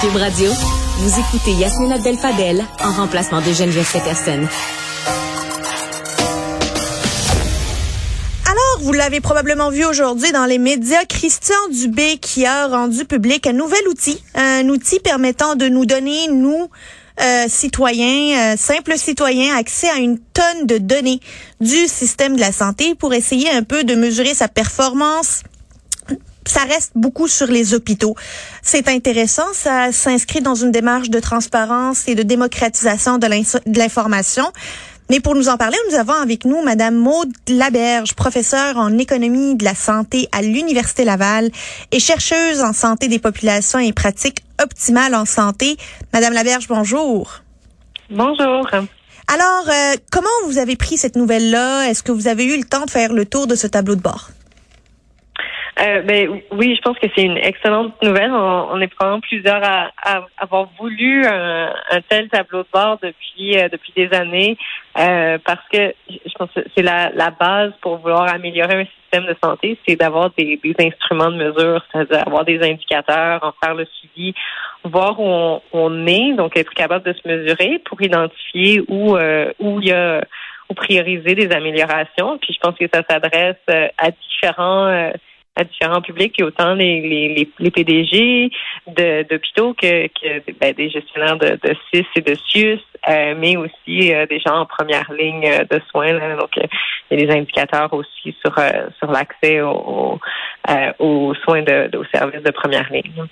Cube Radio, vous écoutez Yasmina Abdel-Fadel en remplacement de Geneviève Peterson. Alors, vous l'avez probablement vu aujourd'hui dans les médias, Christian Dubé qui a rendu public un nouvel outil, un outil permettant de nous donner, nous, euh, citoyens, euh, simples citoyens, accès à une tonne de données du système de la santé pour essayer un peu de mesurer sa performance, ça reste beaucoup sur les hôpitaux. C'est intéressant, ça s'inscrit dans une démarche de transparence et de démocratisation de l'information. Mais pour nous en parler, nous avons avec nous Madame Maude Laberge, professeure en économie de la santé à l'Université Laval et chercheuse en santé des populations et pratiques optimales en santé. Madame Laberge, bonjour. Bonjour. Alors, euh, comment vous avez pris cette nouvelle-là? Est-ce que vous avez eu le temps de faire le tour de ce tableau de bord? Euh, ben, oui, je pense que c'est une excellente nouvelle. On, est probablement plusieurs à, avoir voulu un, tel tableau de bord depuis euh, depuis des années euh, parce que je pense que c'est la, la base pour vouloir améliorer un système de santé, c'est d'avoir des, des, instruments de mesure, c'est-à-dire avoir des indicateurs, en faire le suivi, voir où on, on, est, donc être capable de se mesurer pour identifier où où il y a où prioriser des améliorations. Puis je pense que ça s'adresse à différents à différents publics, autant les, les, les, PDG d'hôpitaux que, que ben, des gestionnaires de, de CIS et de SUS, euh, mais aussi euh, des gens en première ligne euh, de soins. Donc, il y a des indicateurs aussi sur, sur l'accès aux, aux soins de, aux services de première ligne.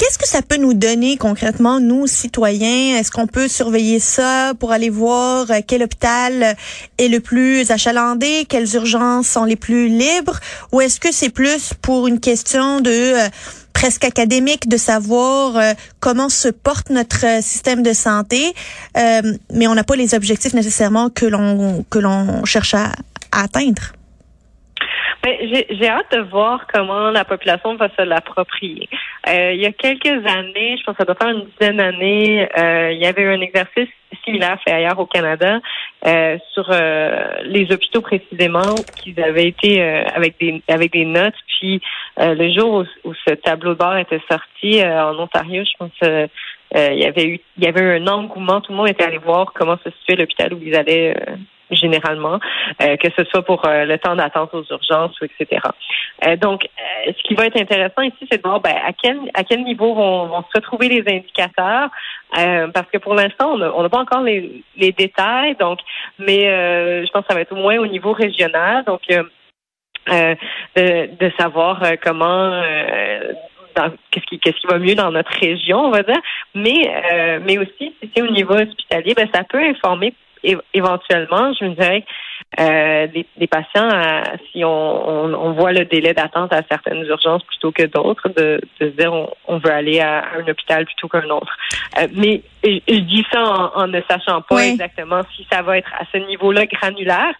Qu'est-ce que ça peut nous donner concrètement, nous, citoyens? Est-ce qu'on peut surveiller ça pour aller voir euh, quel hôpital est le plus achalandé, quelles urgences sont les plus libres? Ou est-ce que c'est plus pour une question de euh, presque académique de savoir euh, comment se porte notre système de santé, mais on n'a pas les objectifs nécessairement que l'on que l'on cherche à atteindre? Ben, j'ai hâte de voir comment la population va se l'approprier. Euh, il y a quelques années, je pense que ça doit faire une dizaine d'années, euh, il y avait eu un exercice similaire fait ailleurs au Canada euh, sur les hôpitaux précisément, qui avaient été avec des avec des notes. Puis le jour où, ce tableau de bord était sorti en Ontario, je pense il y avait eu il y avait eu un engouement, tout le monde était allé voir comment se situait l'hôpital où ils allaient généralement, euh, que ce soit pour euh, le temps d'attente aux urgences ou etc. Euh, donc, ce qui va être intéressant ici, c'est de voir ben, à quel à quel niveau vont, vont se retrouver les indicateurs, parce que pour l'instant, on n'a pas encore les, les détails. Donc, mais je pense que ça va être au moins au niveau régional. Donc, de, de, savoir comment qu'est-ce qui qu'est-ce qui va mieux dans notre région, on va dire, mais mais aussi si c'est au niveau hospitalier, ben ça peut informer éventuellement, je me dirais, euh, les, patients, euh, si on, on, voit le délai d'attente à certaines urgences plutôt que d'autres, de, de, se dire on, veut aller à un hôpital plutôt qu'un autre. Euh, mais je, dis ça en, ne sachant pas exactement si ça va être à ce niveau-là granulaire.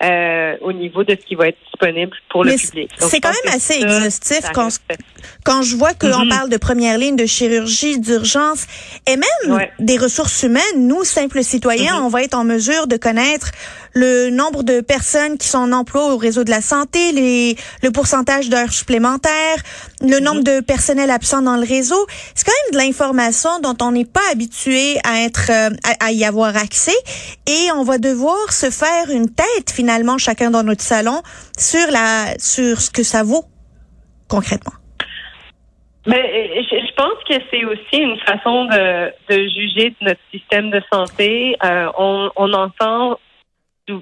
Euh, au niveau de ce qui va être disponible pour le public. C'est quand même assez exhaustif quand, quand je vois qu'on mm-hmm. parle de première ligne de chirurgie, d'urgence et même des ressources humaines. Nous, simples citoyens, mm-hmm. on va être en mesure de connaître le nombre de personnes qui sont en emploi au réseau de la santé, les, le pourcentage d'heures supplémentaires, le nombre de personnels absents dans le réseau. C'est quand même de l'information dont on n'est pas habitué à être euh, à, y avoir accès et on va devoir se faire une tête finalement chacun dans notre salon sur la sur ce que ça vaut concrètement. Mais euh, je, pense que c'est aussi une façon de, de juger notre système de santé. Euh, on, on entend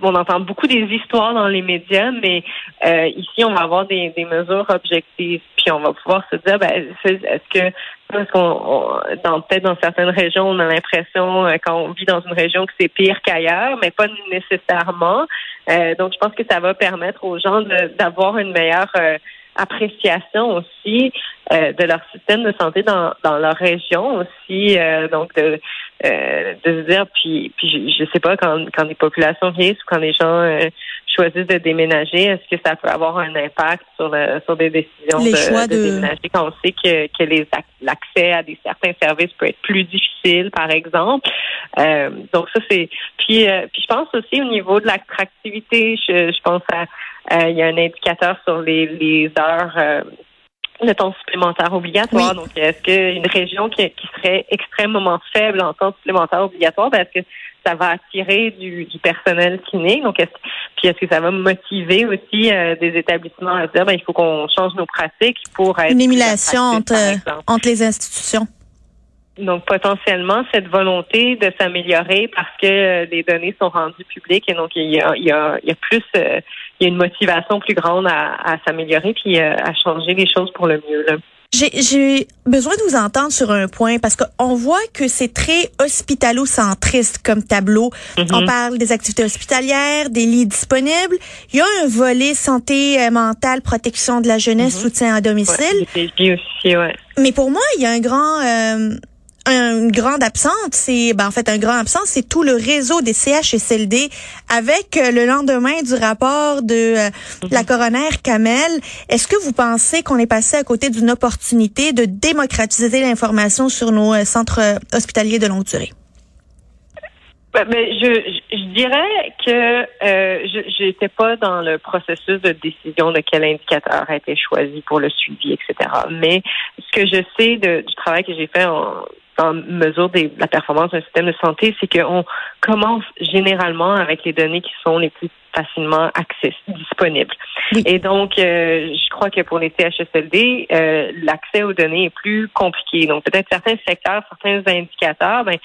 on entend beaucoup des histoires dans les médias, mais euh, ici, on va avoir des, mesures objectives, puis on va pouvoir se dire, ben, est-ce que, qu'on, dans peut-être dans certaines régions, on a l'impression euh, quand on vit dans une région que c'est pire qu'ailleurs, mais pas nécessairement. Euh, donc, je pense que ça va permettre aux gens d'avoir une meilleure appréciation aussi de leur système de santé dans, dans leur région aussi. donc, de, euh, de se dire, puis, puis je, sais pas, quand, quand les populations vieillissent ou quand les gens euh, choisissent de déménager, est-ce que ça peut avoir un impact sur, le, sur des décisions de, déménager? Quand on sait que, que les l'accès à des certains services peut être plus difficile, par exemple. Euh, donc ça c'est puis puis je pense aussi au niveau de l'attractivité, je, je pense à il y a un indicateur sur les, les heures le temps supplémentaire obligatoire. Donc, est-ce qu'une région qui, qui, serait extrêmement faible en temps supplémentaire obligatoire, ben, est-ce que ça va attirer du, du personnel kiné? Donc, est-ce, puis est-ce que ça va motiver aussi euh, des établissements à dire, ben, il faut qu'on change nos pratiques pour être une émulation entre, entre les institutions? Donc, potentiellement, cette volonté de s'améliorer parce que euh, les données sont rendues publiques et donc il y a, il y a, il y a plus, euh, il y a une motivation plus grande à, à s'améliorer puis euh, à changer les choses pour le mieux. Là. J'ai besoin de vous entendre sur un point parce qu'on voit que c'est très hospitalo-centriste comme tableau. Mm-hmm. On parle des activités hospitalières, des lits disponibles. Il y a un volet santé mentale, protection de la jeunesse, mm-hmm. soutien à domicile. Ouais, aussi, ouais. Mais pour moi, il y a un grand... Euh, une grande absente, c'est ben, en fait un grand absent, c'est tout le réseau des CHSLD avec euh, le lendemain du rapport de euh, la mhm. coroner Kamel. Est-ce que vous pensez qu'on est passé à côté d'une opportunité de démocratiser l'information sur nos euh, centres hospitaliers de longue durée? Mais ben, ben, je, je, dirais que euh, je n'étais pas dans le processus de décision de quel indicateur a été choisi pour le suivi, etc. Mais ce que je sais de, du travail que j'ai fait en, en mesure de la performance d'un système de santé, c'est qu'on commence généralement avec les données qui sont les plus facilement accessibles, disponibles. Et donc, euh, je crois que pour les CHSLD, euh, l'accès aux données est plus compliqué. Donc, peut-être certains secteurs, certains indicateurs, ben,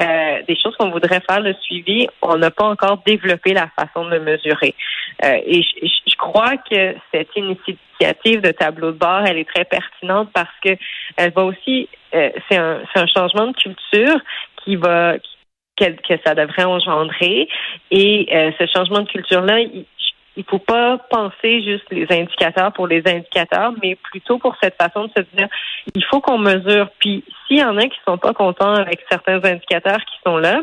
euh, des choses qu'on voudrait faire le suivi, on n'a pas encore développé la façon de mesurer. et je, je, crois que cette initiative de tableau de bord, elle est très pertinente parce que elle va aussi euh, c'est un, un, changement de culture qui va que, que ça devrait engendrer. Et euh, ce changement de culture-là, il, il faut pas penser juste les indicateurs pour les indicateurs, mais plutôt pour cette façon de se dire, il faut qu'on mesure. Puis s'il y en a qui sont pas contents avec certains indicateurs qui sont là,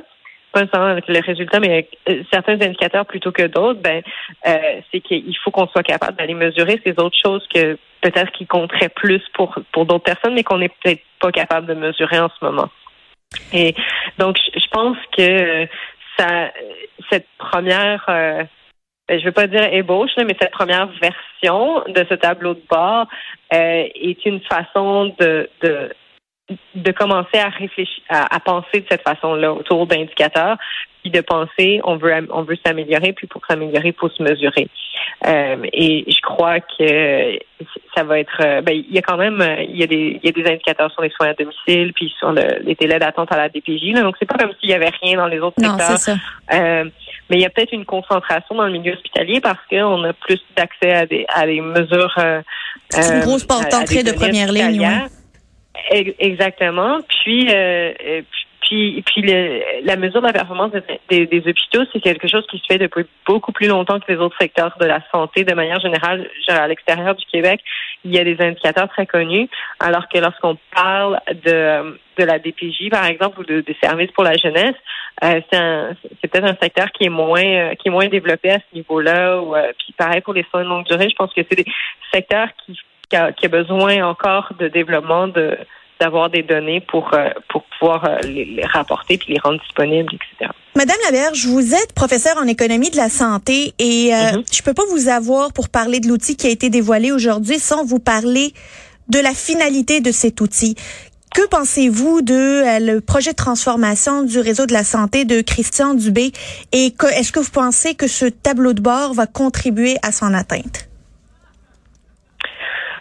pas seulement avec les résultats, mais avec euh, certains indicateurs plutôt que d'autres, ben euh, c'est qu'il faut qu'on soit capable d'aller mesurer ces autres choses que peut-être qui compteraient plus pour pour d'autres personnes, mais qu'on n'est peut-être pas capable de mesurer en ce moment. Et donc, je pense que ça, cette première, euh, je veux pas dire ébauche, mais cette première version de ce tableau de bord euh, est une façon de, de de commencer à réfléchir, à, penser de cette façon-là autour d'indicateurs, puis de penser on veut on veut s'améliorer, puis pour s'améliorer, il faut se mesurer. Euh, et je crois que ça va être euh, ben, il y a quand même il y a des il y a des indicateurs sur les soins à domicile, puis sur le, les délais d'attente à la DPJ. Là, donc c'est pas comme s'il y avait rien dans les autres non, secteurs. Ça. Euh, mais il y a peut-être une concentration dans le milieu hospitalier parce qu'on a plus d'accès à des à des mesures. Euh, c'est une grosse porte d'entrée de première ligne. Exactement. Puis, euh, euh, puis, puis le, la mesure de la performance des, des, hôpitaux, c'est quelque chose qui se fait depuis beaucoup plus longtemps que les autres secteurs de la santé. De manière générale, à l'extérieur du Québec, il y a des indicateurs très connus, alors que lorsqu'on parle de, de la DPJ, par exemple, ou de, des services pour la jeunesse, euh, c'est peut-être un secteur qui est moins euh, qui est moins développé à ce niveau-là. Ou, puis pareil pour les soins de longue durée, je pense que c'est des secteurs qui qui a, qui a besoin encore de développement de d'avoir des données pour euh, pour pouvoir euh, les, rapporter puis les rendre disponibles, etc. Madame Laberge, vous êtes professeure en économie de la santé et euh, mm-hmm. je peux pas vous avoir pour parler de l'outil qui a été dévoilé aujourd'hui sans vous parler de la finalité de cet outil. Que pensez-vous de euh, le projet de transformation du réseau de la santé de Christian Dubé et est-ce que vous pensez que ce tableau de bord va contribuer à son atteinte?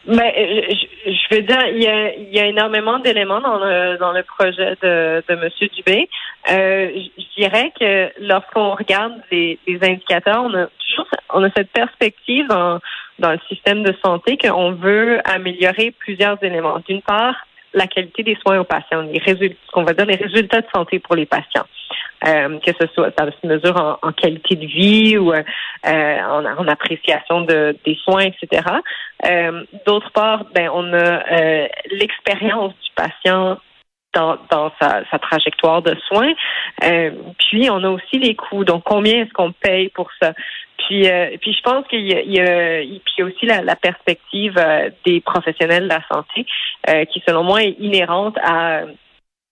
Mais euh, je, je, veux dire, il y a, il y a énormément d'éléments dans le dans le projet de, de Monsieur Dubé. Euh, je dirais que lorsqu'on regarde les, indicateurs, on a toujours on a cette perspective dans dans le système de santé qu'on veut améliorer plusieurs éléments. D'une part, la qualité des soins aux patients, les résultats, qu'on va dire les résultats de santé pour les patients. Euh, que ce soit ça se mesure en, en, qualité de vie ou euh, en, en, appréciation de, des soins, etc. Euh, D'autre part, ben on a euh, l'expérience du patient dans, dans sa, sa, trajectoire de soins. Euh, puis on a aussi les coûts. Donc combien est-ce qu'on paye pour ça? Puis, euh, puis je pense qu'il y a, il y a, aussi la, la perspective des professionnels de la santé qui, selon moi, est inhérente à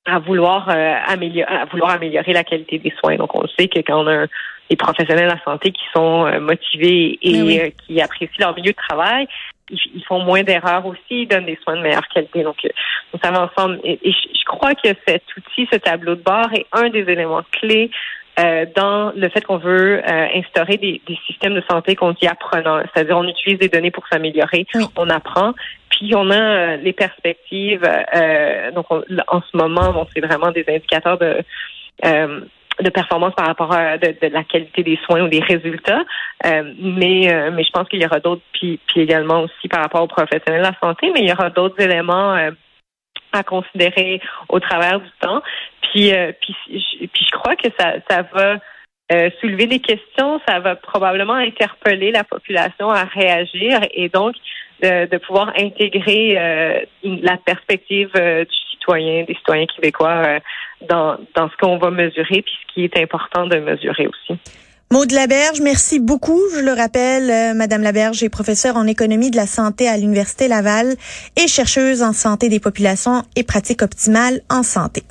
à vouloir euh, améliorer à vouloir améliorer la qualité des soins. Donc on sait que quand on a des professionnels de la santé qui sont euh, motivés et ben euh, qui apprécient leur milieu de travail, ils, font moins d'erreurs aussi, ils donnent des soins de meilleure qualité. Donc, on ça va ensemble. Et, je crois que cet outil, ce tableau de bord, est un des éléments clés euh, dans le fait qu'on veut euh, instaurer des, des, systèmes de santé qu'on dit apprenants, c'est-à-dire on utilise des données pour s'améliorer, on apprend, puis on a euh, les perspectives. donc en ce moment, bon, c'est vraiment des indicateurs de de performance par rapport à de, la qualité des soins ou des résultats. mais mais je pense qu'il y aura d'autres, puis, puis également aussi par rapport aux professionnels de la santé, mais il y aura d'autres éléments à considérer au travers du temps. Puis, euh, puis, je crois que ça, ça va euh, soulever des questions, ça va probablement interpeller la population à réagir et donc de, pouvoir intégrer euh, la perspective du citoyen, des citoyens québécois dans, dans ce qu'on va mesurer puis ce qui est important de mesurer aussi. Maud Laberge, merci beaucoup. Je le rappelle, euh, Madame Laberge est professeure en économie de la santé à l'Université Laval et chercheuse en santé des populations et pratiques optimales en santé.